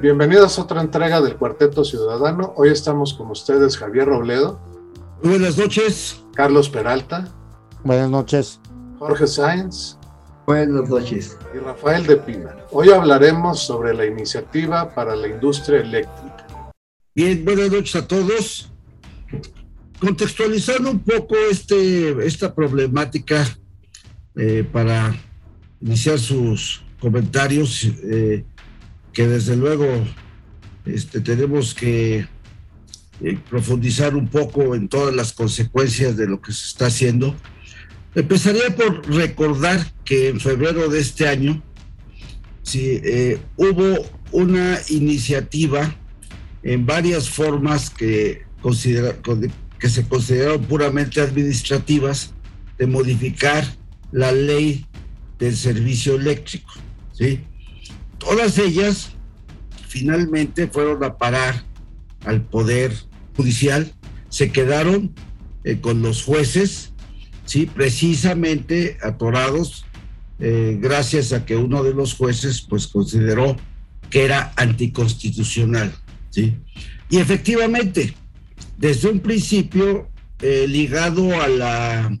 Bienvenidos a otra entrega del Cuarteto Ciudadano. Hoy estamos con ustedes Javier Robledo. Buenas noches. Carlos Peralta. Buenas noches. Jorge Sáenz. Buenas noches. Y Rafael de Pina. Hoy hablaremos sobre la iniciativa para la industria eléctrica. Bien, buenas noches a todos. Contextualizando un poco este, esta problemática eh, para iniciar sus comentarios, eh, que desde luego este, tenemos que eh, profundizar un poco en todas las consecuencias de lo que se está haciendo. Empezaría por recordar que en febrero de este año sí, hubo una iniciativa en varias formas que, considera, que se consideraron puramente administrativas de modificar la ley del servicio eléctrico. ¿sí? Todas ellas finalmente fueron a parar al Poder Judicial, se quedaron eh, con los jueces, ¿sí? precisamente atorados, eh, gracias a que uno de los jueces pues, consideró que era anticonstitucional. ¿sí? Y efectivamente, desde un principio, eh, ligado a la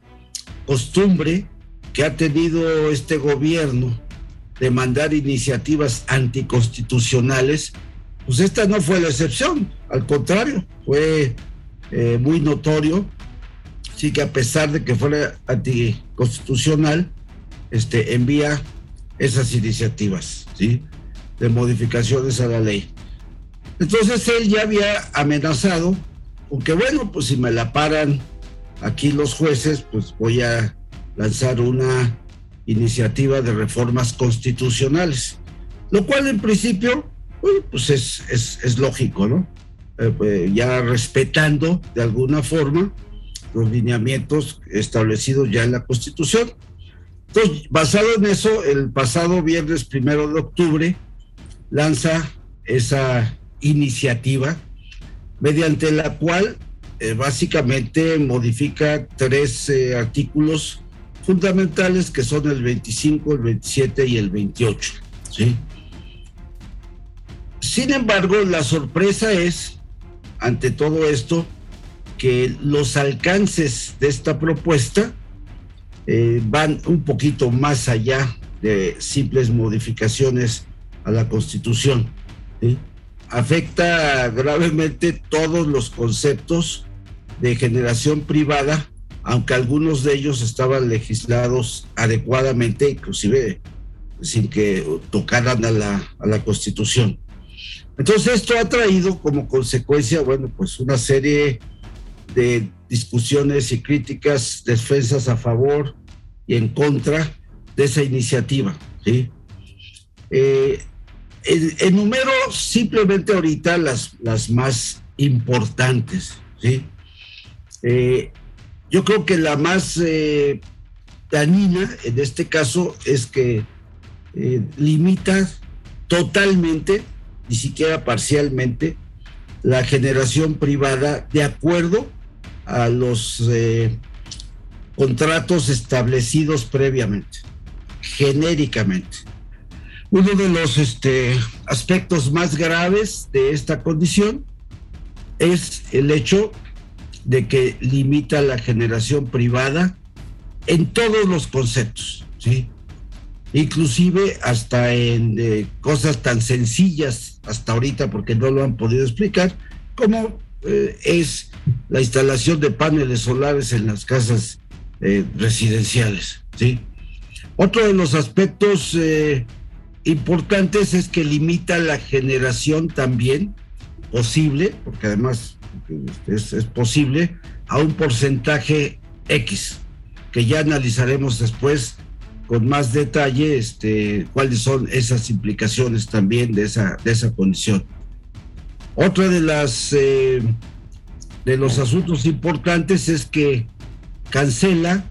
costumbre que ha tenido este gobierno de mandar iniciativas anticonstitucionales, pues esta no fue la excepción, al contrario, fue eh, muy notorio, sí que a pesar de que fuera anticonstitucional, este, envía esas iniciativas, ¿sí? De modificaciones a la ley. Entonces él ya había amenazado aunque bueno, pues si me la paran aquí los jueces, pues voy a lanzar una iniciativa de reformas constitucionales, lo cual en principio, pues es, es, lógico, ¿no? Eh, pues ya respetando de alguna forma los lineamientos establecidos ya en la Constitución. Entonces, basado en eso, el pasado viernes primero de octubre lanza esa iniciativa mediante la cual eh, básicamente modifica tres eh, artículos fundamentales que son el 25, el 27 y el 28. ¿sí? Sin embargo, la sorpresa es, ante todo esto, que los alcances de esta propuesta eh, van un poquito más allá de simples modificaciones a la Constitución. afecta gravemente todos los conceptos de generación privada, aunque algunos de ellos estaban legislados adecuadamente, inclusive sin que tocaran a la, a la Constitución. Entonces esto ha traído como consecuencia, bueno, pues una serie de discusiones y críticas, defensas a favor y en contra de esa iniciativa. ¿sí? Eh, enumero simplemente ahorita las, las más importantes, ¿sí? Eh, yo creo que la más eh, dañina en este caso es que eh, limita totalmente, ni siquiera parcialmente, la generación privada de acuerdo a los contratos establecidos previamente, genéricamente. Uno de los este, aspectos más graves de esta condición es el hecho de que limita la generación privada en todos los conceptos, ¿sí? Inclusive hasta en eh, cosas tan sencillas hasta ahorita, porque no lo han podido explicar, como eh, es la instalación de paneles solares en las casas eh, residenciales, ¿sí? Otro de los aspectos importantes es que limita la generación también posible, porque además es, posible, a un porcentaje X, que ya analizaremos después con más detalle este, cuáles son esas implicaciones también de esa, de esa condición. Otra de las eh, de los asuntos importantes es que cancela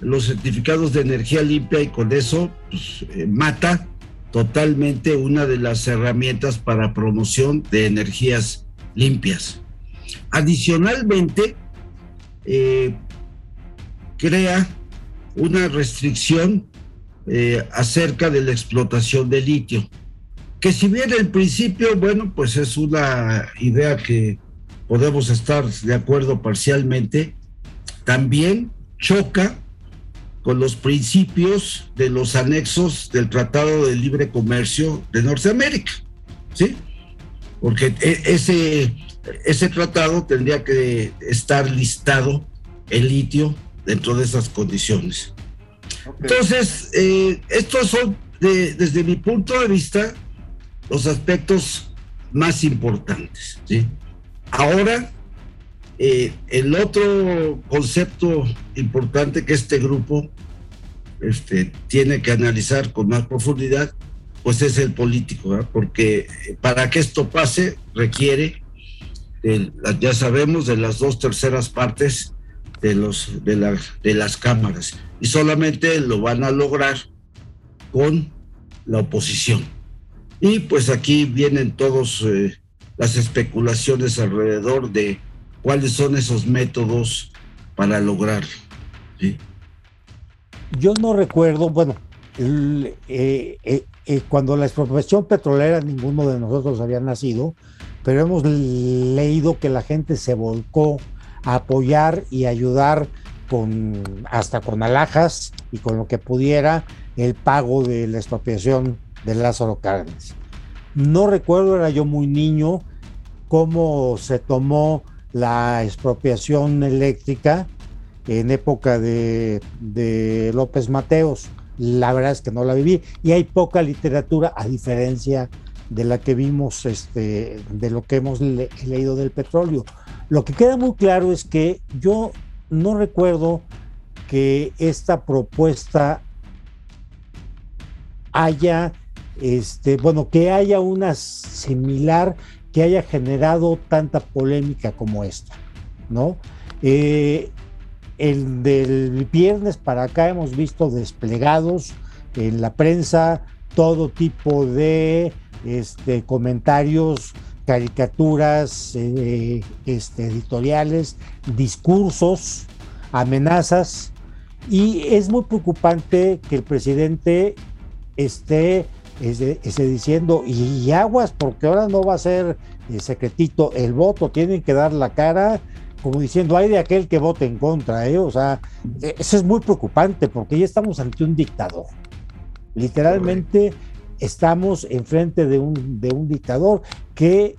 los certificados de energía limpia y con eso pues, eh, mata totalmente una de las herramientas para promoción de energías limpias. Adicionalmente, eh, crea una restricción eh, acerca de la explotación de litio. Que si bien en principio, bueno, pues es una idea que podemos estar de acuerdo parcialmente, también choca con los principios de los anexos del Tratado de Libre Comercio de Norteamérica, ¿sí? Porque e, ese, ese tratado tendría que estar listado el litio dentro de esas condiciones. Entonces, eh, estos son, desde mi punto de vista, los aspectos más importantes. ¿sí? Ahora, eh, el otro concepto importante que este grupo este, tiene que analizar con más profundidad, pues es el político, porque para que esto pase requiere, ya sabemos, de las dos terceras partes de, los, de, la, de las cámaras y solamente lo van a lograr con la oposición. Y pues aquí vienen todas eh, las especulaciones alrededor de cuáles son esos métodos para lograrlo. Yo no recuerdo, bueno, eh, eh, cuando la expropiación petrolera ninguno de nosotros había nacido, pero hemos leído que la gente se volcó apoyar y ayudar con hasta con alhajas y con lo que pudiera el pago de la expropiación de Lázaro Cárdenas. No recuerdo, era yo muy niño, cómo se tomó la expropiación eléctrica en época de, de, López Mateos. La verdad es que no la viví y hay poca literatura a diferencia de la que vimos, este, de lo que hemos leído del petróleo. Lo que queda muy claro es que yo no recuerdo que esta propuesta haya, este, bueno, que haya una similar que haya generado tanta polémica como esta, ¿no? Eh, el del viernes para acá hemos visto desplegados en la prensa todo tipo de este, comentarios caricaturas eh, este, editoriales, discursos, amenazas, y es muy preocupante que el presidente esté, esté, diciendo, y, aguas, porque ahora no va a ser eh, secretito el voto, tienen que dar la cara, como diciendo, hay de aquel que vote en contra, ¿eh? o sea, e, eso es muy preocupante, porque ya estamos ante un dictador. Literalmente estamos enfrente de un, de un dictador que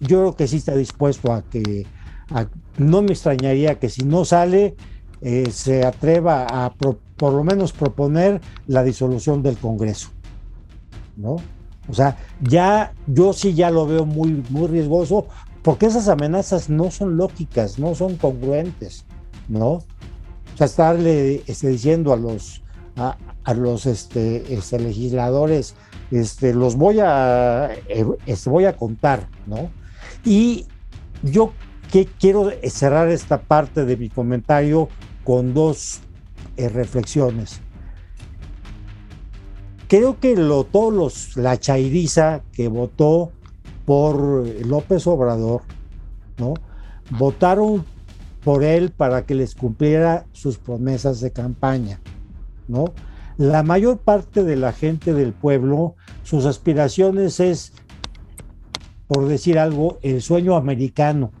yo creo que sí está dispuesto a que, no me extrañaría que si no sale, eh, se atreva a por lo menos proponer la disolución del Congreso, ¿no? O sea, ya, yo sí ya lo veo muy, muy riesgoso, porque esas amenazas no son lógicas, no son congruentes, ¿no? O sea, estarle este, diciendo a los, a, los este, este, legisladores, este, los voy a, eh, este, voy a contar, ¿no? Y yo quiero cerrar esta parte de mi comentario con dos eh, reflexiones. Creo que lo, todos los, la chairiza que votó por López Obrador, ¿no? Votaron por él para que les cumpliera sus promesas de campaña, ¿no? La mayor parte de la gente del pueblo, sus aspiraciones es por decir algo, el sueño americano.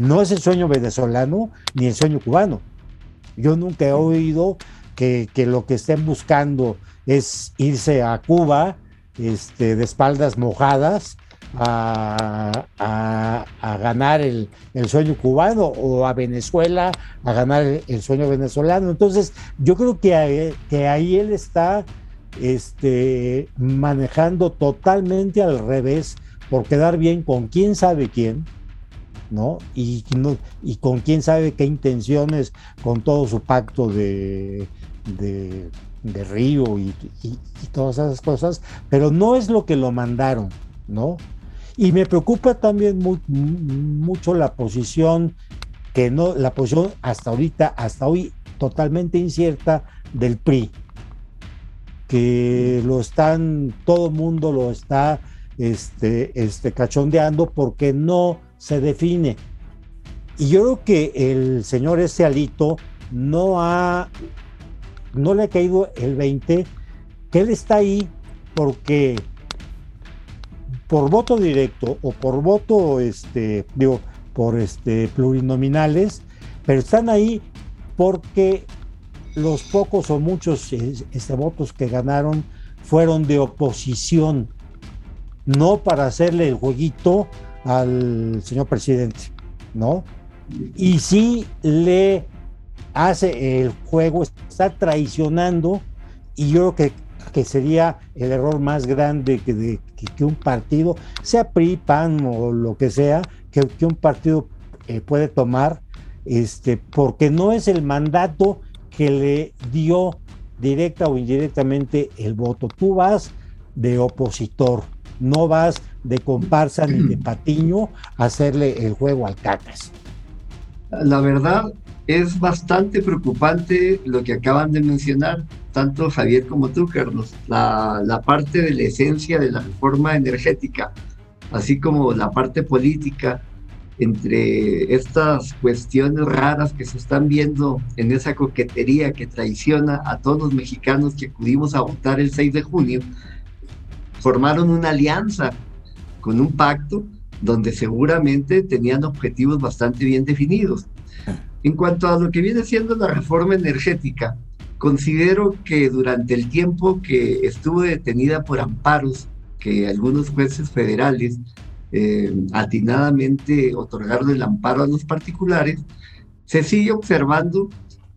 No es el sueño venezolano ni el sueño cubano. Yo nunca he oído que, lo que estén buscando es irse a Cuba este, de espaldas mojadas a, ganar el, sueño cubano o a Venezuela a ganar el, sueño venezolano. Entonces, yo creo que, que ahí él está este, manejando totalmente al revés por quedar bien con quién sabe quién, ¿no? Y, y con quién sabe qué intenciones con todo su pacto de, de, Río y, todas esas cosas, pero no es lo que lo mandaron, ¿no? Y me preocupa también mucho la posición que no, la posición hasta ahorita, hasta hoy totalmente incierta del PRI, que lo están, todo mundo lo está este, este, cachondeando porque no se define. Y yo creo que el señor ese Alito no ha no le ha caído el 20, que él está ahí porque por voto directo o por voto, este, digo, por este, plurinominales, pero están ahí porque los pocos o muchos este, votos que ganaron fueron de oposición, no para hacerle el jueguito al señor presidente, ¿no? Y sí le hace el juego, está traicionando, y yo creo que, que sería el error más grande que, que, un partido, sea PRI, PAN o lo que sea, que, que un partido eh, puede tomar, este, porque no es el mandato que le dio directa o indirectamente el voto. Tú vas de opositor, no vas de comparsa ni de patiño a hacerle el juego al cacas. La verdad es bastante preocupante lo que acaban de mencionar, tanto Javier como tú, Carlos, la, parte de la esencia de la reforma energética, así como la parte política entre estas cuestiones raras que se están viendo en esa coquetería que traiciona a todos los mexicanos que acudimos a votar el 6 de junio, formaron una alianza con un pacto donde seguramente tenían objetivos bastante bien definidos. En cuanto a lo que viene siendo la reforma energética, considero que durante el tiempo que estuvo detenida por amparos que algunos jueces federales eh, atinadamente otorgaron el amparo a los particulares, se sigue observando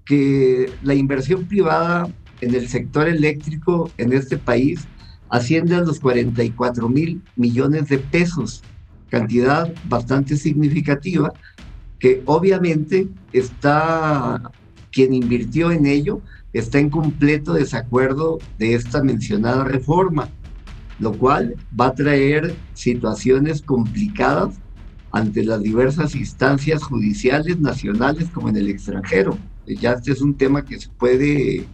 que la inversión privada en el sector eléctrico en este país asciende a los 44 mil millones de pesos, cantidad bastante significativa, que obviamente está, quien invirtió en ello, está en completo desacuerdo de esta mencionada reforma lo cual va a traer situaciones complicadas ante las diversas instancias judiciales nacionales como en el extranjero. Ya este es un tema que se puede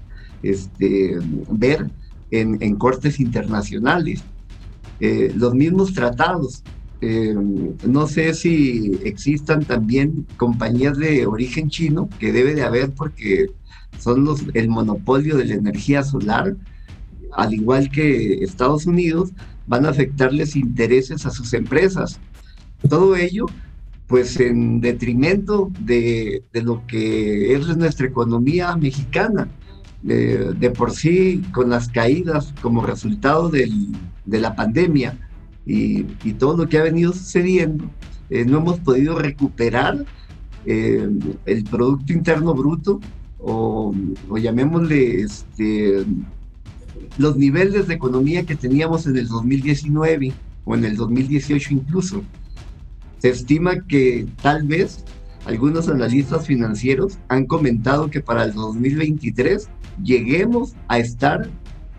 este, ver en, cortes internacionales. Eh, los mismos tratados. Eh, no sé si existan también compañías de origen chino, que debe de haber porque son los, el monopolio de la energía solar, al igual que Estados Unidos, van a afectarles intereses a sus empresas. Todo ello, pues en detrimento de, lo que es nuestra economía mexicana. De, por sí, con las caídas como resultado de la pandemia y, todo lo que ha venido sucediendo, eh, no hemos podido recuperar eh, el Producto Interno Bruto o, o llamémosle este, los niveles de economía que teníamos en el 2019 o en el 2018 incluso. Se estima que tal vez algunos analistas financieros han comentado que para el 2023 lleguemos a estar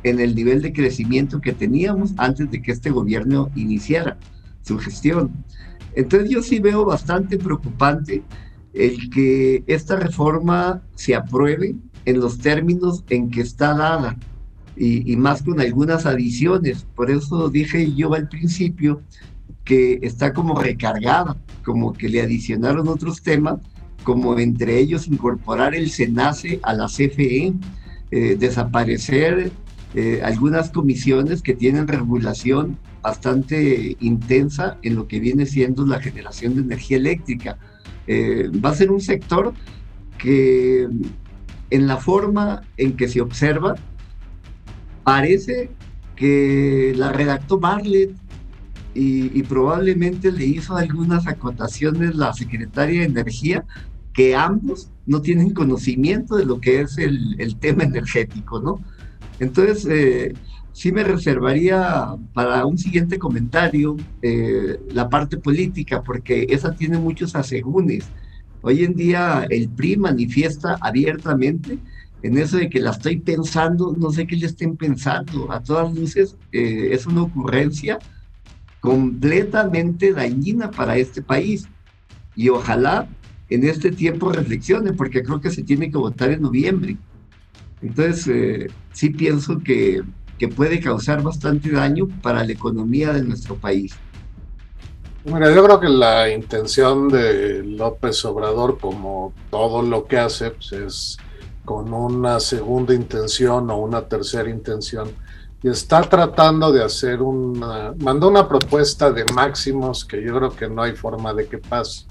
en el nivel de crecimiento que teníamos antes de que este gobierno iniciara su gestión. Entonces yo sí veo bastante preocupante el que esta reforma se apruebe en los términos en que está dada y, más con algunas adiciones. Por eso dije yo al principio que está como recargada, como que le adicionaron otros temas, como entre ellos incorporar el SENACE a la CFE, eh, desaparecer eh, algunas comisiones que tienen regulación bastante intensa en lo que viene siendo la generación de energía eléctrica. Eh, va a ser un sector que en la forma en que se observa Parece que la redactó Bartlett y, probablemente le hizo algunas acotaciones la secretaria de Energía que ambos no tienen conocimiento de lo que es el, tema energético, ¿no? Entonces, eh, sí me reservaría para un siguiente comentario eh, la parte política, porque esa tiene muchos asegúnes. Hoy en día el PRI manifiesta abiertamente en eso de que la estoy pensando, no sé qué le estén pensando. A todas luces eh, es una ocurrencia completamente dañina para este país. Y ojalá en este tiempo reflexione, porque creo que se tiene que votar en noviembre. Entonces, eh, sí pienso que, que puede causar bastante daño para la economía de nuestro país. Mira, yo creo que la intención de López Obrador, como todo lo que hace, pues es con una segunda intención o una tercera intención y está tratando de hacer una, mandó una propuesta de máximos que yo creo que no hay forma de que pase,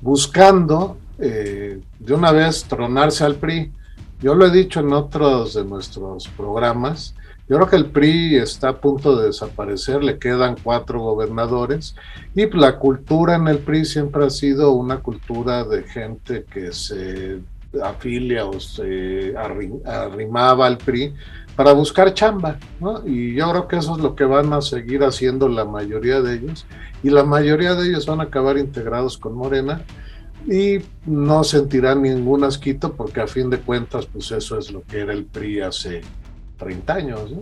buscando eh, de una vez tronarse al PRI. Yo lo he dicho en otros de nuestros programas, yo creo que el PRI está a punto de desaparecer, le quedan cuatro gobernadores y la cultura en el PRI siempre ha sido una cultura de gente que se afilia o se arrimaba al PRI para buscar chamba, ¿no? Y yo creo que eso es lo que van a seguir haciendo la mayoría de ellos y la mayoría de ellos van a acabar integrados con Morena y no sentirán ningún asquito porque a fin de cuentas pues eso es lo que era el PRI hace 30 años.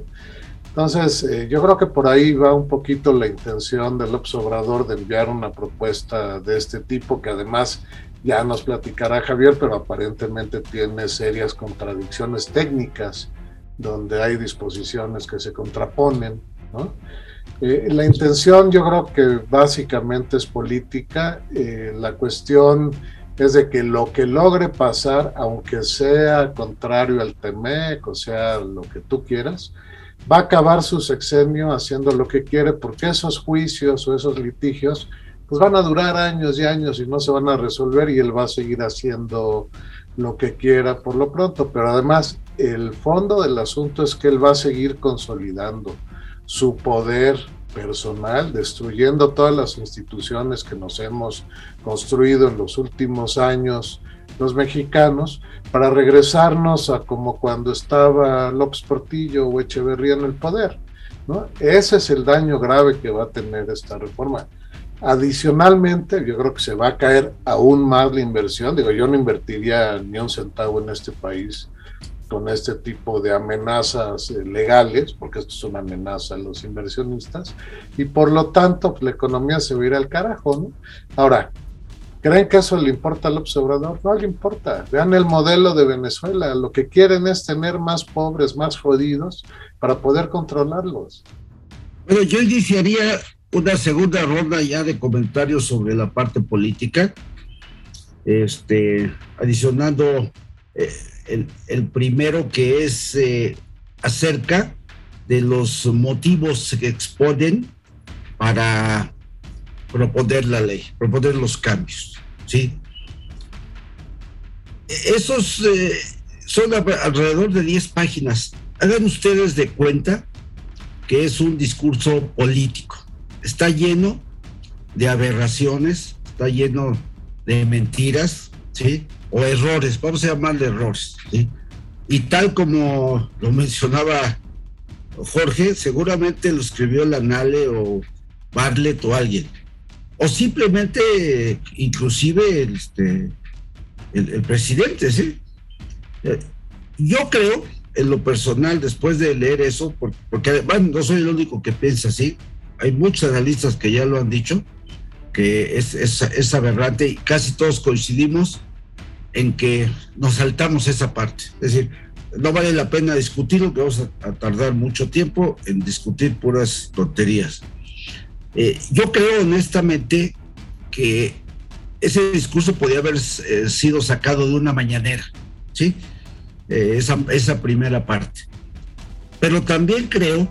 Entonces, eh, yo creo que por ahí va un poquito la intención del observador de enviar una propuesta de este tipo, que además ya nos platicará Javier, pero aparentemente tiene serias contradicciones técnicas, donde hay disposiciones que se contraponen. Eh, la intención yo creo que básicamente es política. Eh, la cuestión es de que lo que logre pasar, aunque sea contrario al TEMEC, o sea, lo que tú quieras, va a acabar su sexenio haciendo lo que quiere, porque esos juicios o esos litigios, pues van a durar años y años y no se van a resolver y él va a seguir haciendo lo que quiera por lo pronto, pero además el fondo del asunto es que él va a seguir consolidando su poder personal, destruyendo todas las instituciones que nos hemos construido en los últimos años los mexicanos, para regresarnos a como cuando estaba López Portillo o Echeverría en el poder. ¿no? Ese es el daño grave que va a tener esta reforma. Adicionalmente, yo creo que se va a caer aún más la inversión. Digo, yo no invertiría ni un centavo en este país con este tipo de amenazas eh, legales, porque esto es una amenaza a los inversionistas, y por lo tanto pues, la economía se va a ir al carajo. ¿no? Ahora, ¿creen que eso le importa al observador? No le importa. Vean el modelo de Venezuela. Lo que quieren es tener más pobres, más jodidos, para poder controlarlos. Bueno, yo iniciaría una segunda ronda ya de comentarios sobre la parte política, este, adicionando eh, el, primero que es eh, acerca de los motivos que exponen para proponer la ley, proponer los cambios, ¿sí? Esos eh, son alrededor de 10 páginas. Hagan ustedes de cuenta que es un discurso político. Está lleno de aberraciones, está lleno de mentiras, ¿sí? O errores, vamos a llamarle errores. Y tal como lo mencionaba Jorge, seguramente lo escribió Lanale o Bartlett o alguien. O simplemente, inclusive, este, el, presidente, ¿sí? Eh, yo creo, en lo personal, después de leer eso, porque, además no soy el único que piensa así, hay muchos analistas que ya lo han dicho, que es, es, es aberrante y casi todos coincidimos en que nos saltamos esa parte. Es decir, no vale la pena discutirlo, que vamos a, tardar mucho tiempo en discutir puras tonterías. Eh, yo creo honestamente que ese discurso podía haber eh, sido sacado de una mañanera, ¿sí? Eh, esa, esa, primera parte. Pero también creo,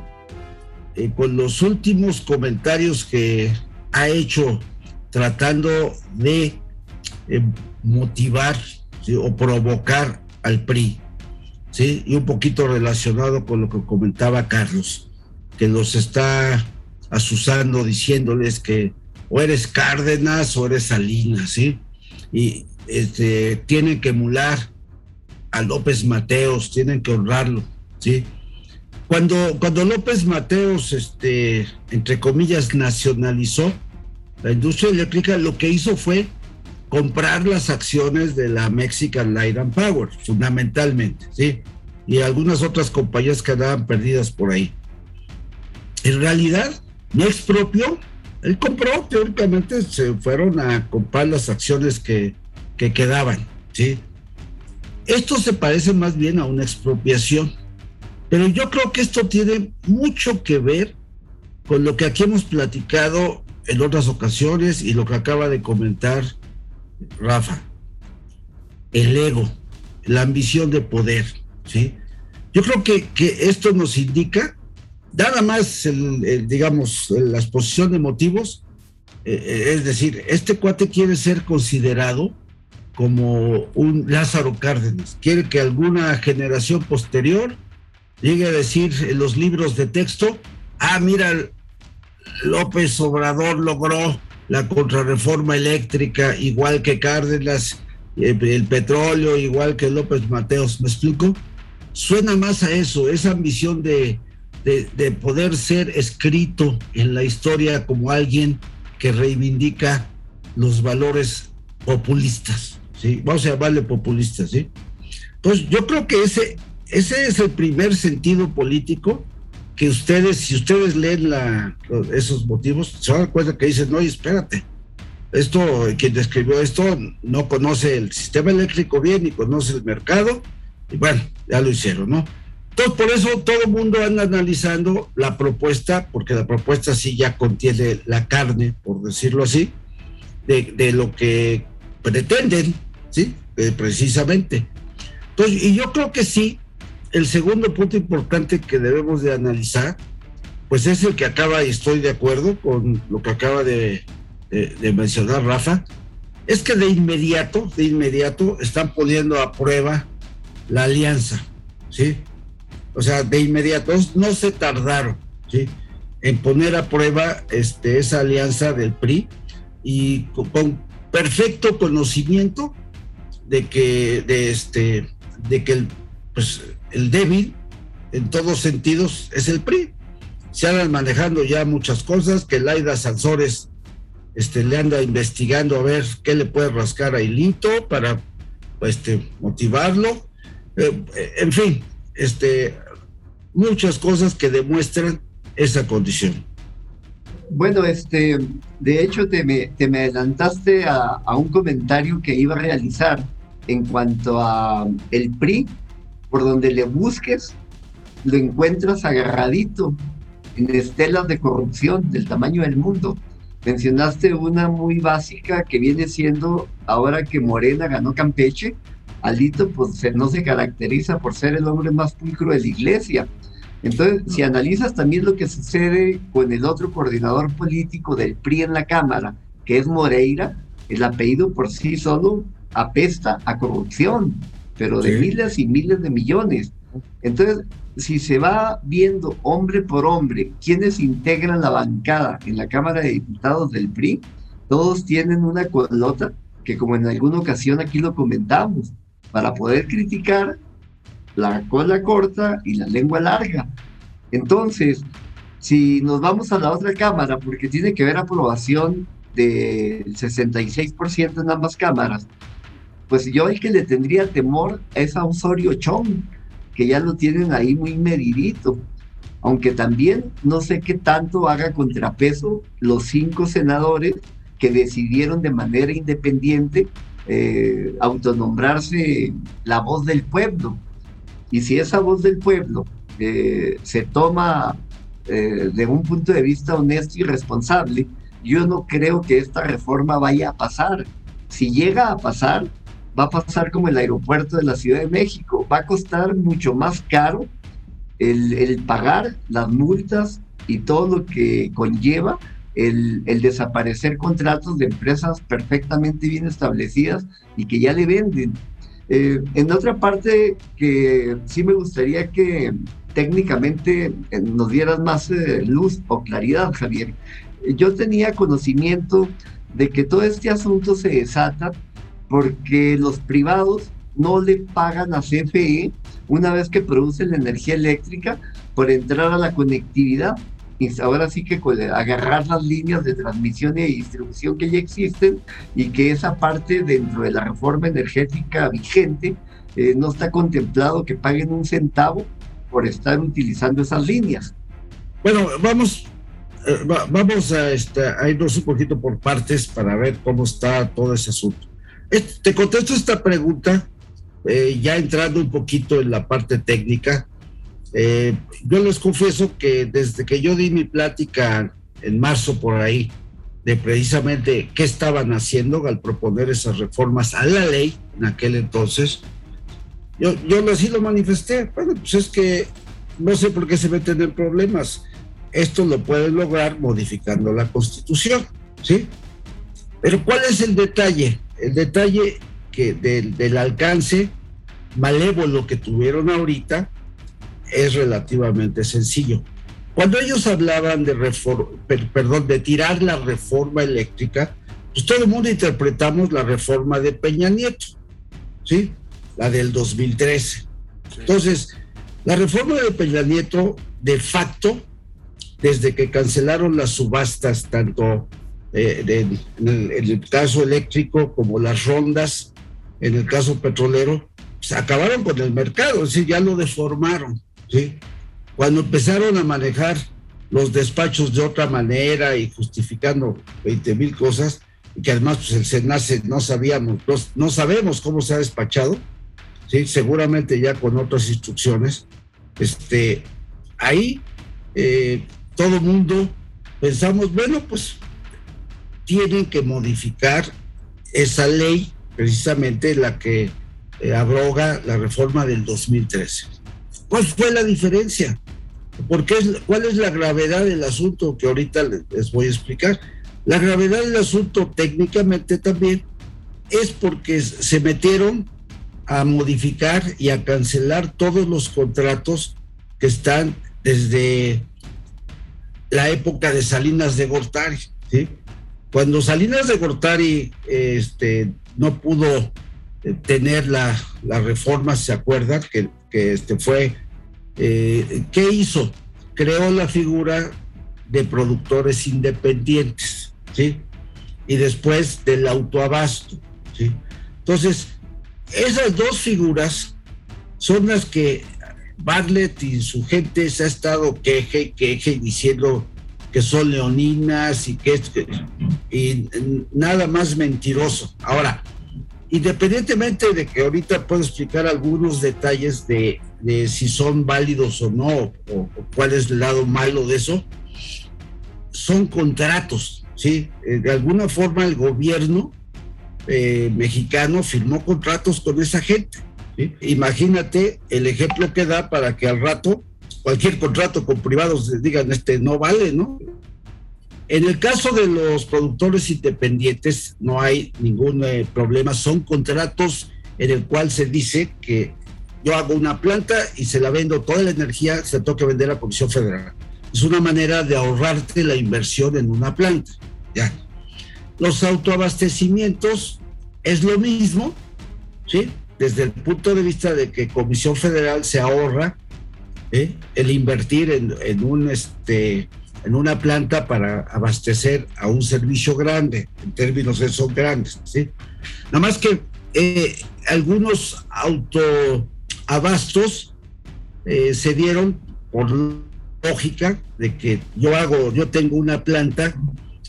con los últimos comentarios que ha hecho tratando de motivar o provocar al PRI. ¿sí? Y un poquito relacionado con lo que comentaba Carlos, que los está asusando diciéndoles que o eres Cárdenas o eres Salinas, ¿sí? Y este, tienen que emular a López Mateos, tienen que honrarlo, ¿sí? Cuando, cuando López Mateos, este, entre comillas, nacionalizó la industria eléctrica, lo que hizo fue comprar las acciones de la Mexican Light and Power, fundamentalmente, ¿sí? Y algunas otras compañías que andaban perdidas por ahí. En realidad, no expropió, él compró, teóricamente se fueron a comprar las acciones que, que quedaban, ¿sí? Esto se parece más bien a una expropiación, pero yo creo que esto tiene mucho que ver con lo que aquí hemos platicado en otras ocasiones y lo que acaba de comentar Rafa, el ego. la ambición de poder, ¿sí? Yo creo que, que esto nos indica, nada más, digamos, la exposición de motivos, eh, eh, es decir, este cuate quiere ser considerado como un Lázaro Cárdenas, quiere que alguna generación posterior llegue a decir en los libros de texto, ah, mira, López Obrador logró la contrarreforma eléctrica igual que Cárdenas, eh, el petróleo igual que López Mateos, ¿me explico? Suena más a eso, esa ambición de, de, poder ser escrito en la historia como alguien que reivindica los valores populistas, ¿sí? Vamos a llamarle populistas, ¿sí? Entonces, yo creo que ese, ese es el primer sentido político que ustedes, si ustedes leen la, esos motivos, se dan cuenta que dicen, no, espérate, esto, quien describió esto no conoce el sistema eléctrico bien ni conoce el mercado, y bueno, ya lo hicieron, ¿no? Entonces, por eso todo el mundo anda analizando la propuesta, porque la propuesta sí ya contiene la carne, por decirlo así, de, lo que pretenden, ¿sí? Eh, precisamente. Entonces, y yo creo que sí, el segundo punto importante que debemos de analizar, pues es el que acaba, y estoy de acuerdo con lo que acaba de, mencionar Rafa, es que de inmediato, de inmediato están poniendo a prueba la alianza, ¿sí? O sea, de inmediato, no se tardaron, ¿sí? En poner a prueba este, esa alianza del PRI y con, con perfecto conocimiento de que, de este, de que el, pues, el débil en todos sentidos es el PRI. Se andan manejando ya muchas cosas, que Laida Sanzores este, le anda investigando a ver qué le puede rascar a Hilito para este, motivarlo. Eh, en fin, este, muchas cosas que demuestran esa condición. Bueno, este, de hecho te me, te me adelantaste a, a, un comentario que iba a realizar en cuanto a el PRI por donde le busques, lo encuentras agarradito en estelas de corrupción del tamaño del mundo. Mencionaste una muy básica que viene siendo ahora que Morena ganó Campeche, Alito pues no se caracteriza por ser el hombre más pulcro de la iglesia. Entonces, si analizas también lo que sucede con el otro coordinador político del PRI en la Cámara, que es Moreira, el apellido por sí solo apesta a corrupción pero de miles y miles de millones. Entonces, si se va viendo hombre por hombre quienes integran la bancada en la Cámara de Diputados del PRI, todos tienen una colota que como en alguna ocasión aquí lo comentamos, para poder criticar la cola corta y la lengua larga. Entonces, si nos vamos a la otra Cámara, porque tiene que haber aprobación del 66% en ambas cámaras, pues yo el que le tendría temor es a Osorio Chong, que ya lo tienen ahí muy medidito. Aunque también no sé qué tanto haga contrapeso los cinco senadores que decidieron de manera independiente eh, autonombrarse la voz del pueblo. Y si esa voz del pueblo eh, se toma eh, de un punto de vista honesto y responsable, yo no creo que esta reforma vaya a pasar. Si llega a pasar, va a pasar como el aeropuerto de la Ciudad de México, va a costar mucho más caro el, pagar las multas y todo lo que conlleva el, desaparecer contratos de empresas perfectamente bien establecidas y que ya le venden. Eh, en otra parte que sí me gustaría que técnicamente eh, nos dieras más eh, luz o claridad, Javier. Yo tenía conocimiento de que todo este asunto se desata porque los privados no le pagan a CFE una vez que producen la energía eléctrica por entrar a la conectividad y ahora sí que agarrar las líneas de transmisión y distribución que ya existen y que esa parte dentro de la reforma energética vigente eh, no está contemplado que paguen un centavo por estar utilizando esas líneas. Bueno, vamos, eh, vamos este, a irnos un poquito por partes para ver cómo está todo ese asunto. Te contesto esta pregunta, eh, ya entrando un poquito en la parte técnica. Eh, yo les confieso que desde que yo di mi plática en marzo por ahí, de precisamente qué estaban haciendo al proponer esas reformas a la ley en aquel entonces, Yo, yo así lo manifesté. Bueno, pues es que no sé por qué se meten en problemas. Esto lo pueden lograr modificando la constitución, ¿sí? Pero ¿cuál es el detalle? El detalle que del, del alcance malévolo que tuvieron ahorita es relativamente sencillo. Cuando ellos hablaban de perdón, de tirar la reforma eléctrica, pues todo el mundo interpretamos la reforma de Peña Nieto, ¿sí? La del 2013. Entonces, la reforma de Peña Nieto, de facto, desde que cancelaron las subastas, tanto eh, en, el, caso eléctrico como las rondas, en el caso petrolero, pues, acabaron con el mercado, es decir, ya lo deformaron, ¿sí? Cuando empezaron a manejar los despachos de otra manera y justificando 20 mil cosas, y que además pues, el SENACE no sabíamos, no, sabemos cómo se ha despachado, ¿sí? seguramente ya con otras instrucciones, este, ahí eh, todo mundo pensamos, bueno, pues tienen que modificar esa ley, precisamente la que eh, abroga la reforma del 2013. ¿Cuál fue la diferencia? Porque ¿Cuál es la gravedad del asunto que ahorita les voy a explicar? La gravedad del asunto técnicamente también es porque se metieron a modificar y a cancelar todos los contratos que están desde la época de Salinas de Gortari. Cuando Salinas de Gortari este, no pudo eh, tener la, reforma, ¿se acuerdan? Que este fue eh, ¿Qué hizo? Creó la figura de productores independientes, ¿sí? Y después del autoabasto, ¿sí? Entonces, esas dos figuras son las que Bartlett y su gente se ha estado queje, queje, diciendo que son leoninas y que y nada más mentiroso. Ahora, independientemente de que ahorita puedo explicar algunos detalles de, si son válidos o no, o, cuál es el lado malo de eso, son contratos, ¿sí? Eh, de alguna forma el gobierno eh, mexicano firmó contratos con esa gente. Imagínate el ejemplo que da para que al rato cualquier contrato con privados digan, este no vale, ¿no? En el caso de los productores independientes no hay ningún eh, problema, son contratos en el cual se dice que yo hago una planta y se la vendo toda la energía, se toca vender a la Comisión Federal. Es una manera de ahorrarte la inversión en una planta. Los autoabastecimientos es lo mismo, ¿sí? Desde el punto de vista de que Comisión Federal se ahorra el invertir en, en un este en una planta para abastecer a un servicio grande, en términos de son grandes, ¿sí? Nada más que eh, algunos autoabastos eh, se dieron por lógica de que yo hago, yo tengo una planta,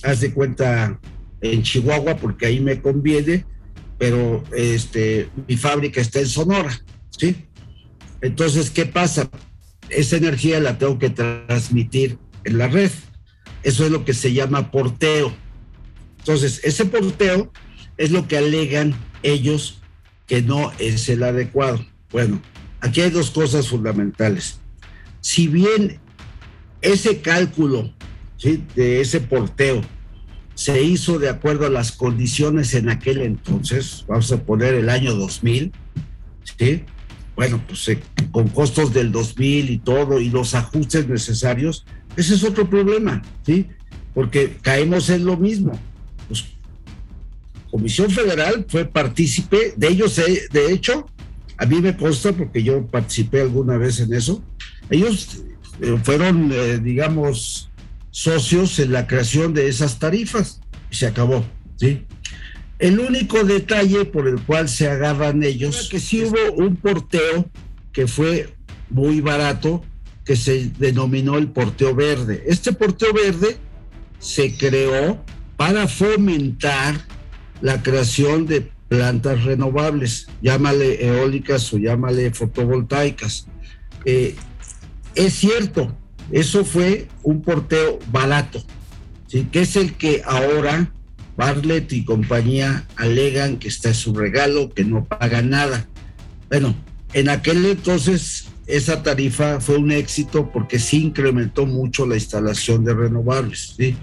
haz de cuenta en Chihuahua porque ahí me conviene, pero este, mi fábrica está en Sonora, ¿sí? Entonces, ¿qué pasa? Esa energía la tengo que transmitir en la red. Eso es lo que se llama porteo. Entonces, ese porteo es lo que alegan ellos que no es el adecuado. Bueno, aquí hay dos cosas fundamentales. Si bien ese cálculo de ese porteo se hizo de acuerdo a las condiciones en aquel entonces, vamos a poner el año 2000, ¿sí? Bueno, pues eh, con costos del 2000 y todo y los ajustes necesarios, ese es otro problema, ¿sí? Porque caemos en lo mismo. Pues, Comisión Federal fue partícipe, de ellos, eh, de hecho, a mí me consta porque yo participé alguna vez en eso, ellos eh, fueron, digamos, socios en la creación de esas tarifas y se acabó, ¿sí? El único detalle por el cual se agarran ellos es que sí hubo un porteo que fue muy barato, que se denominó el porteo verde. Este porteo verde se creó para fomentar la creación de plantas renovables, llámale eólicas o llámale fotovoltaicas. Eh, es cierto, eso fue un porteo barato, ¿sí? que es el que ahora Bartlett y compañía alegan que está su regalo, que no paga nada. Bueno, En aquel entonces esa tarifa fue un éxito porque sí incrementó mucho la instalación de renovables. ¿sí?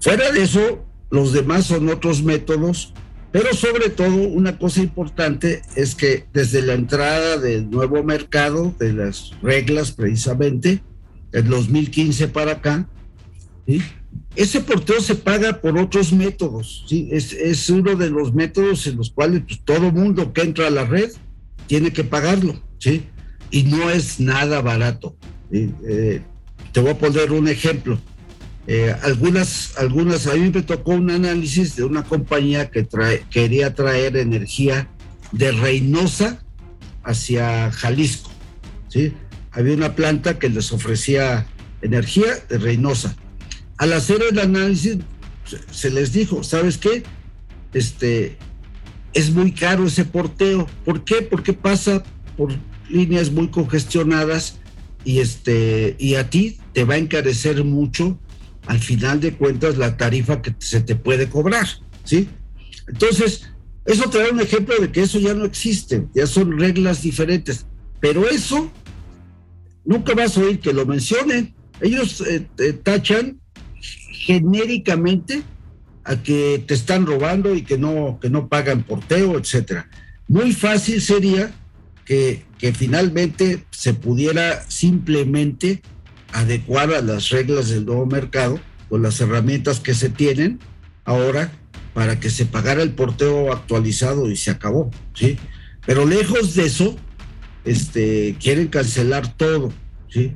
Fuera de eso, los demás son otros métodos, pero sobre todo una cosa importante es que desde la entrada del nuevo mercado, de las reglas precisamente, en 2015 para acá, ese porteo se paga por otros métodos. Es, uno de los métodos en los cuales pues, todo mundo que entra a la red tiene que pagarlo. ¿sí? y no es nada barato. Eh, te voy a poner un ejemplo. Eh, algunas, algunas, a mí me tocó un análisis de una compañía que quería traer energía de Reynosa hacia Jalisco. ¿sí? Había una planta que les ofrecía energía de Reynosa. Al hacer el análisis, se les dijo, ¿sabes qué? Este, es muy caro ese porteo. ¿Por qué? Porque pasa por líneas muy congestionadas y este y a ti te va a encarecer mucho al final de cuentas la tarifa que se te puede cobrar, ¿sí? Entonces, eso te da un ejemplo de que eso ya no existe, ya son reglas diferentes, pero eso nunca vas a oír que lo mencionen. Ellos eh, tachan genéricamente a que te están robando y que no que no pagan porteo, etcétera. Muy fácil sería que, finalmente se pudiera simplemente adecuar a las reglas del nuevo mercado con las herramientas que se tienen ahora para que se pagara el porteo actualizado y se acabó, ¿sí? Pero lejos de eso, este, quieren cancelar todo. Eh,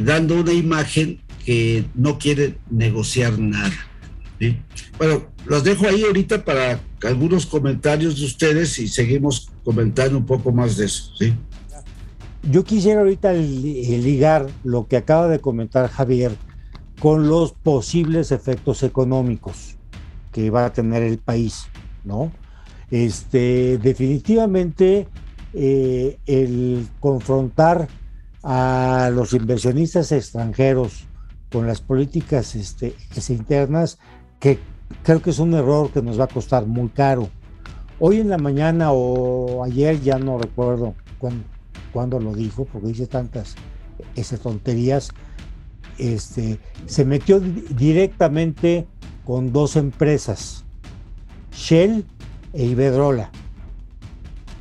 dando una imagen que no quiere negociar nada. Bueno, los dejo ahí ahorita para algunos comentarios de ustedes y seguimos comentando un poco más de eso. ¿sí? Yo quisiera ahorita ligar lo que acaba de comentar Javier con los posibles efectos económicos que va a tener el país, ¿no? Este, definitivamente eh, el confrontar a los inversionistas extranjeros con las políticas este, internas, que creo que es un error que nos va a costar muy caro. Hoy en la mañana o ayer, ya no recuerdo cuándo, lo dijo, porque dice tantas esas tonterías, este, se metió directamente con dos empresas, Shell e Iberdrola.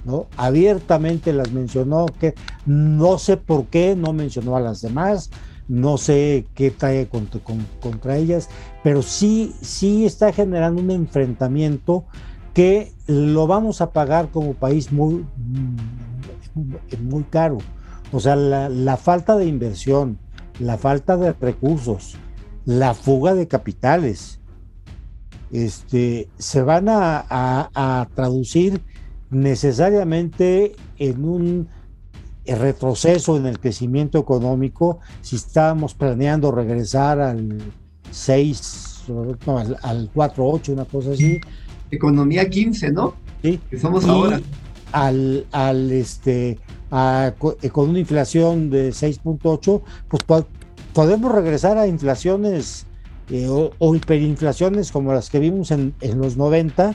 ¿no? Abiertamente las mencionó, que no sé por qué no mencionó a las demás, no sé qué trae contra, ellas, pero sí, sí está generando un enfrentamiento que lo vamos a pagar como país muy, muy caro. O sea, la, falta de inversión, la falta de recursos, la fuga de capitales, este, se van a traducir necesariamente en un el retroceso en el crecimiento económico, si estábamos planeando regresar al 6, no, al, al 4, 8, una cosa así. Economía 15, ¿no? Sí. Que somos ahora. Al, al este, con una inflación de 6.8, pues podemos regresar a inflaciones eh, o, hiperinflaciones como las que vimos en, en los 90,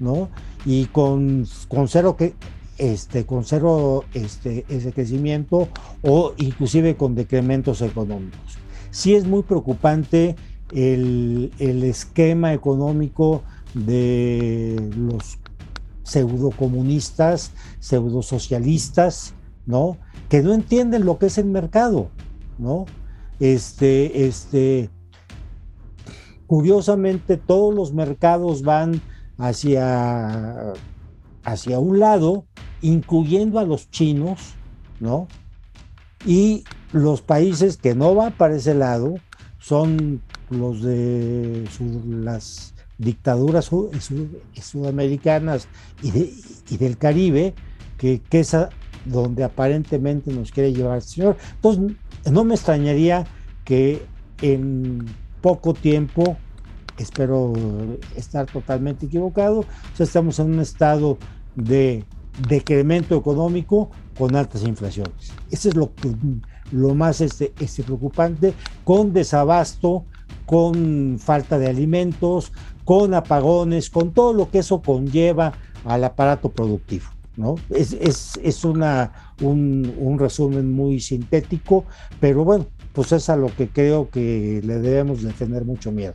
¿no? Y con, con cero que, este, con cero este, ese crecimiento o inclusive con decrementos económicos. Sí es muy preocupante el, esquema económico de los pseudocomunistas, pseudosocialistas, ¿no? Que no entienden lo que es el mercado, ¿no? Este, este, curiosamente todos los mercados van hacia, hacia un lado incluyendo a los chinos, ¿no? Y los países que no van para ese lado son los de las dictaduras sudamericanas y, del Caribe, que, que es donde aparentemente nos quiere llevar el señor. Entonces, no me extrañaría que en poco tiempo, espero estar totalmente equivocado, estamos en un estado de decremento económico con altas inflaciones. Eso es lo, que, lo más este, este, preocupante, con desabasto, con falta de alimentos, con apagones, con todo lo que eso conlleva al aparato productivo. ¿no? Es, es, es una, un, un, resumen muy sintético, pero bueno, pues es a lo que creo que le debemos de tener mucho miedo.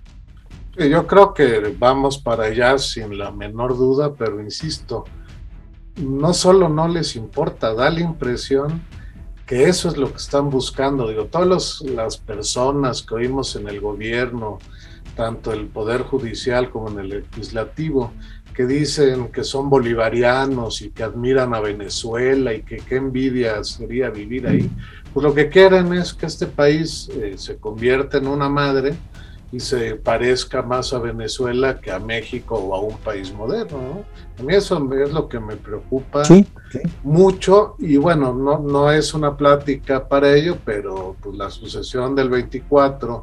Yo creo que vamos para allá sin la menor duda, pero insisto, no solo no les importa, da la impresión que eso es lo que están buscando. Digo, todas las personas que oímos en el gobierno, tanto el Poder Judicial como en el Legislativo, que dicen que son bolivarianos y que admiran a Venezuela y que qué envidia sería vivir ahí, pues lo que quieren es que este país eh, se convierta en una madre y se parezca más a Venezuela que a México o a un país moderno. ¿no? A mí eso es lo que me preocupa mucho y bueno, no, no es una plática para ello, pero pues la sucesión del 24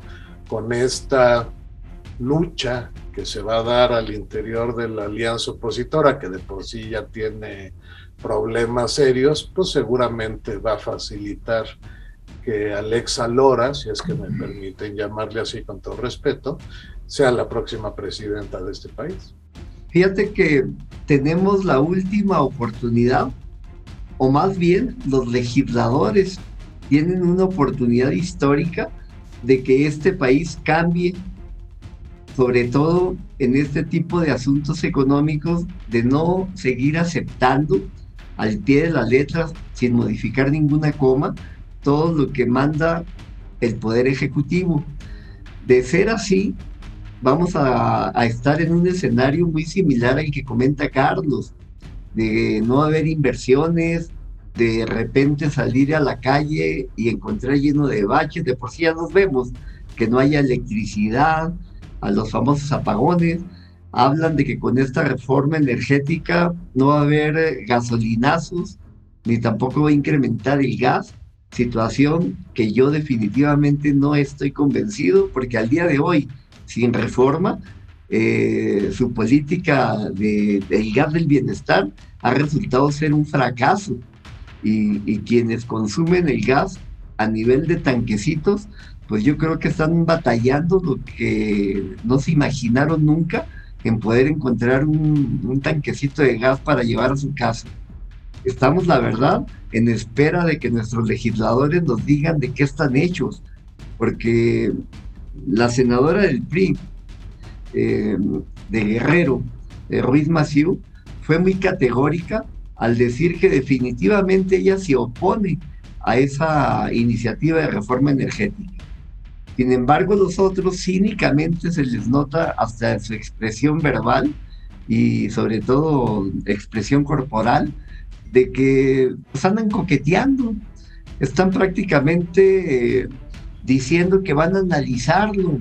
con esta lucha que se va a dar al interior de la alianza opositora, que de por sí ya tiene problemas serios, pues seguramente va a facilitar que Alexa Lora, si es que me permiten llamarle así con todo respeto, sea la próxima presidenta de este país. Fíjate que tenemos la última oportunidad, o más bien los legisladores tienen una oportunidad histórica de que este país cambie, sobre todo en este tipo de asuntos económicos, de no seguir aceptando al pie de las letras, sin modificar ninguna coma, todo lo que manda el Poder Ejecutivo. De ser así, vamos a, estar en un escenario muy similar al que comenta Carlos, de no haber inversiones, de repente salir a la calle y encontrar lleno de baches, de por sí ya nos vemos, que no haya electricidad, a los famosos apagones, hablan de que con esta reforma energética no va a haber gasolinazos, ni tampoco va a incrementar el gas, situación que yo definitivamente no estoy convencido, porque al día de hoy, sin reforma, eh, su política de, del gas del bienestar ha resultado ser un fracaso. Y, quienes consumen el gas a nivel de tanquecitos, pues yo creo que están batallando lo que no se imaginaron nunca en poder encontrar un tanquecito de gas para llevar a su casa. Estamos, la verdad, en espera de que nuestros legisladores nos digan de qué están hechos, porque la senadora del PRI eh, de Guerrero, Ruiz Maciú, fue muy categórica al decir que definitivamente ella se opone a esa iniciativa de reforma energética. Sin embargo, los otros cínicamente se les nota hasta su expresión verbal y sobre todo expresión corporal de que pues, andan coqueteando, están prácticamente eh, diciendo que van a analizarlo.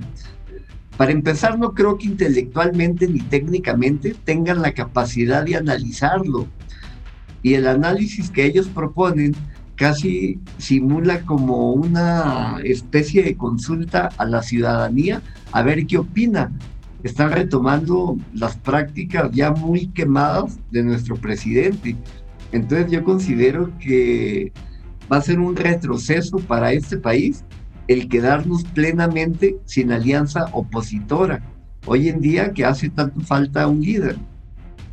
Para empezar, no creo que intelectualmente ni técnicamente tengan la capacidad de analizarlo. Y el análisis que ellos proponen casi simula como una especie de consulta a la ciudadanía a ver qué opina. Están retomando las prácticas ya muy quemadas de nuestro presidente. Entonces yo considero que va a ser un retroceso para este país el quedarnos plenamente sin alianza opositora. Hoy en día que hace tanto falta un líder.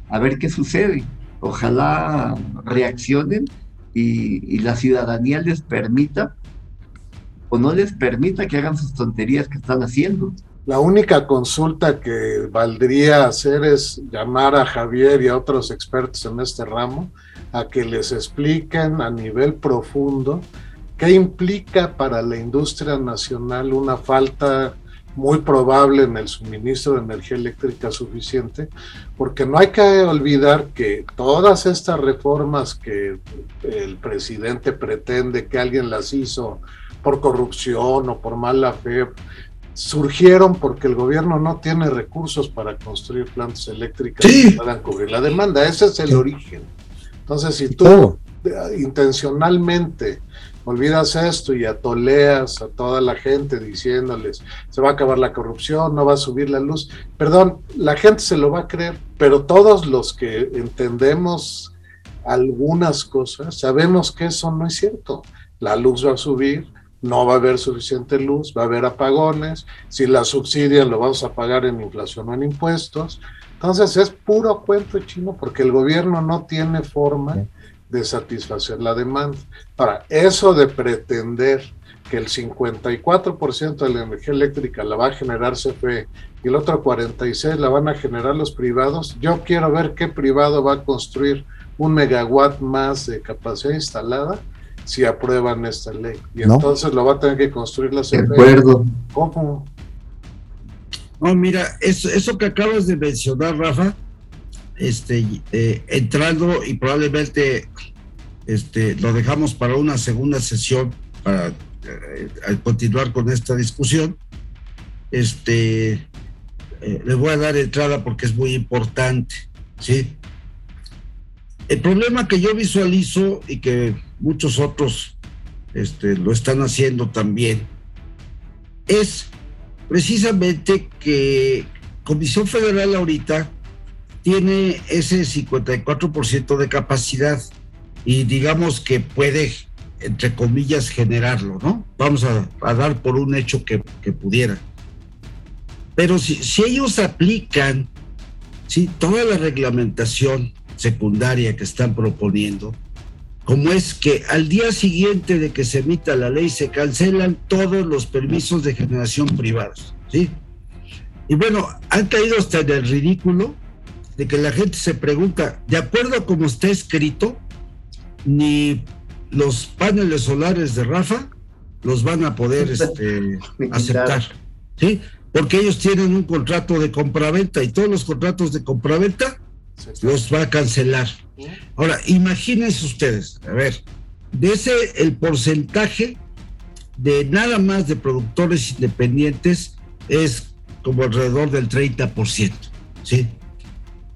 A ver qué sucede. Ojalá reaccionen y, y la ciudadanía les permita o no les permita que hagan sus tonterías que están haciendo. La única consulta que valdría hacer es llamar a Javier y a otros expertos en este ramo a que les expliquen a nivel profundo qué implica para la industria nacional una falta muy probable en el suministro de energía eléctrica suficiente, porque no hay que olvidar que todas estas reformas que el presidente pretende que alguien las hizo por corrupción o por mala fe, surgieron porque el gobierno no tiene recursos para construir plantas eléctricas que puedan cubrir la demanda. Ese es el origen. Entonces, si tú intencionalmente olvidas esto y atoleas a toda la gente diciéndoles se va a acabar la corrupción, no va a subir la luz, perdón, la gente se lo va a creer, pero todos los que entendemos algunas cosas sabemos que eso no es cierto. La luz va a subir, no va a haber suficiente luz, va a haber apagones, si la subsidian lo vamos a pagar en inflación o en impuestos, Entonces es puro cuento chino porque el gobierno no tiene forma de satisfacer la demanda. Para eso de pretender que el 54% de la energía eléctrica la va a generar CFE y el otro 46% la van a generar los privados, yo quiero ver qué privado va a construir un megawatt más de capacidad instalada si aprueban esta ley. Y entonces lo va a tener que construir la CFE. De acuerdo. ¿Cómo? No, mira, eso, eso que acabas de mencionar, Rafa, este, eh, entrando y probablemente este, lo dejamos para una segunda sesión para eh, continuar con esta discusión. Este, eh, le voy a dar entrada porque es muy importante, ¿sí? El problema que yo visualizo y que muchos otros este, lo están haciendo también es precisamente que Comisión Federal ahorita tiene ese 54% de capacidad y digamos que puede, entre comillas, generarlo, ¿no? Vamos a, dar por un hecho que, pudiera. Pero si, si ellos aplican ¿sí? toda la reglamentación secundaria que están proponiendo, como es que al día siguiente de que se emita la ley se cancelan todos los permisos de generación privados, ¿sí? Y bueno, han caído hasta en el ridículo de que la gente se pregunta, de acuerdo a como está escrito, ni los paneles solares de Rafa los van a poder este, aceptar, ¿sí? Porque ellos tienen un contrato de compraventa y todos los contratos de compraventa los va a cancelar. Ahora, imagínense ustedes, a ver, de ese el porcentaje de nada más de productores independientes es como alrededor del 30%, ¿sí?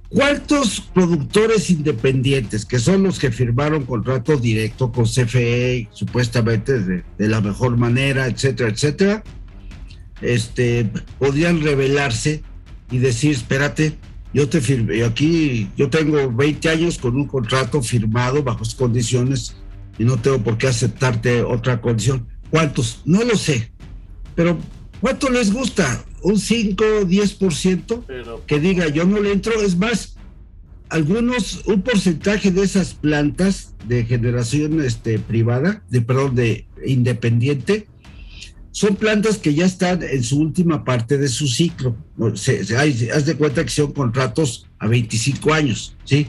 ¿Cuántos productores independientes, que son los que firmaron contrato directo con CFE, supuestamente de, de, la mejor manera, etcétera, etcétera, este, podrían revelarse y decir, espérate, yo te firmé, aquí yo tengo 20 años con un contrato firmado bajo condiciones y no tengo por qué aceptarte otra condición. ¿Cuántos? No lo sé. Pero ¿cuánto les gusta? ¿Un 5, 10% Pero... que diga yo no le entro? Es más, algunos, un porcentaje de esas plantas de generación este, privada, de perdón, de independiente, son plantas que ya están en su última parte de su ciclo. Se, haz de cuenta que son contratos a 25 años, ¿sí?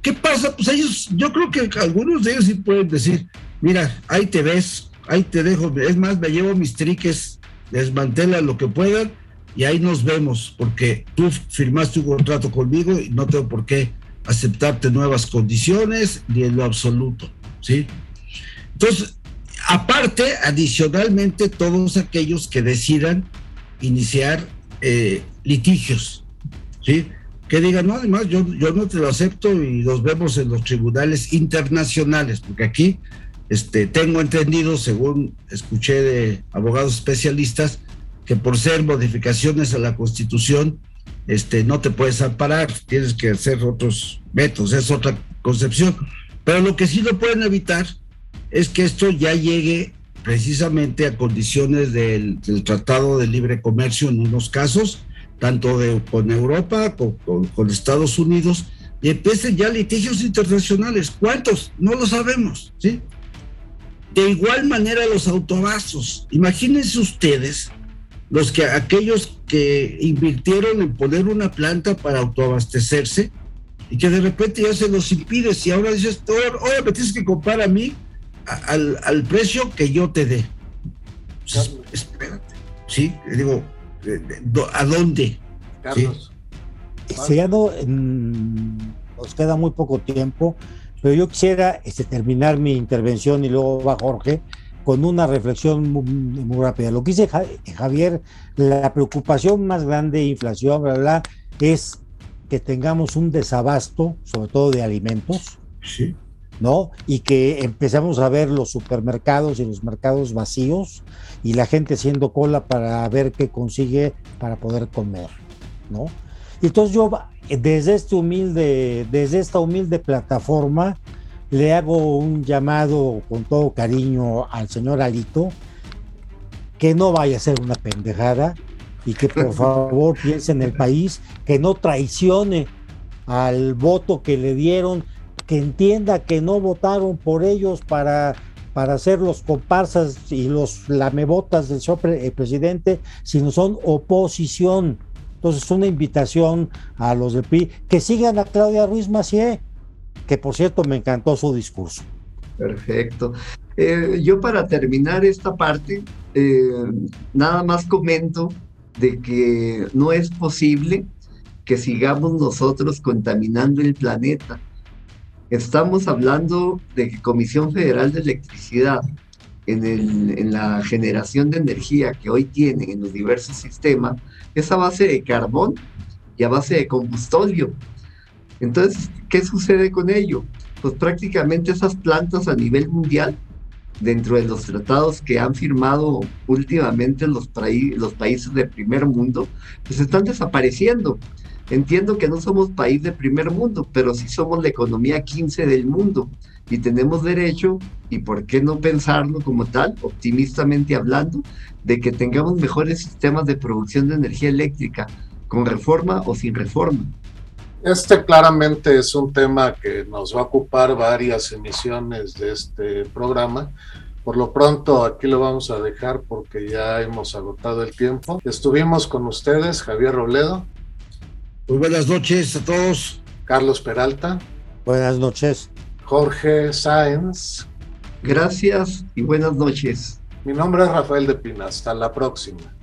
¿Qué pasa? Pues ellos, yo creo que algunos de ellos sí pueden decir, mira, ahí te ves, ahí te dejo, es más, me llevo mis triques, desmantela lo que puedan y ahí nos vemos, porque tú firmaste un contrato conmigo y no tengo por qué aceptarte nuevas condiciones ni en lo absoluto, ¿sí? Entonces, Aparte, adicionalmente, todos aquellos que decidan iniciar eh, litigios, ¿sí? Que digan, no, además, yo, yo no te lo acepto y los vemos en los tribunales internacionales, porque aquí este, tengo entendido, según escuché de abogados especialistas, que por ser modificaciones a la Constitución, este, no te puedes amparar, tienes que hacer otros métodos, es otra concepción. Pero lo que sí lo pueden evitar es que esto ya llegue precisamente a condiciones del, Tratado de Libre Comercio en unos casos, tanto con Europa como con, Estados Unidos, y empiecen ya litigios internacionales. ¿Cuántos? No lo sabemos, ¿sí? De igual manera los autobasos. Imagínense ustedes los que aquellos que invirtieron en poner una planta para autoabastecerse y que de repente ya se los impide. Si ahora dices, ahora me tienes que comprar a mí al, precio que yo te dé. espérate. Sí, le digo, ¿a dónde? Carlos. ¿Sí? nos queda muy poco tiempo, pero yo quisiera este, terminar mi intervención y luego va Jorge con una reflexión muy, rápida. Lo que dice Javier, la preocupación más grande de inflación, bla, es que tengamos un desabasto, sobre todo de alimentos. Sí ¿no? Y que empezamos a ver los supermercados y los mercados vacíos y la gente haciendo cola para ver qué consigue para poder comer, ¿no? Entonces yo desde este humilde, desde esta humilde plataforma le hago un llamado con todo cariño al señor Alito que no vaya a ser una pendejada y que por favor piense en el país, que no traicione al voto que le dieron, que entienda que no votaron por ellos para, para ser los comparsas y los lamebotas del señor presidente, sino son oposición. Entonces, una invitación a los del PRI que sigan a Claudia Ruiz Macié, que por cierto me encantó su discurso. Perfecto. Eh, yo para terminar esta parte, eh, nada más comento de que no es posible que sigamos nosotros contaminando el planeta. Estamos hablando de que Comisión Federal de Electricidad, en, la generación de energía que hoy tiene en los diversos sistemas, es a base de carbón y a base de combustóleo. Entonces, ¿qué sucede con ello? Pues prácticamente esas plantas a nivel mundial dentro de los tratados que han firmado últimamente los, países de primer mundo, pues están desapareciendo. Entiendo que no somos país de primer mundo, pero sí somos la economía 15 del mundo y tenemos derecho, y por qué no pensarlo como tal, optimistamente hablando, de que tengamos mejores sistemas de producción de energía eléctrica, con reforma o sin reforma. Este claramente es un tema que nos va a ocupar varias emisiones de este programa. Por lo pronto aquí lo vamos a dejar porque ya hemos agotado el tiempo. Estuvimos con ustedes, Javier Robledo. Muy buenas noches a todos. Carlos Peralta. Buenas noches. Jorge Sáenz. Gracias y buenas noches. Mi nombre es Rafael de Pina. Hasta la próxima.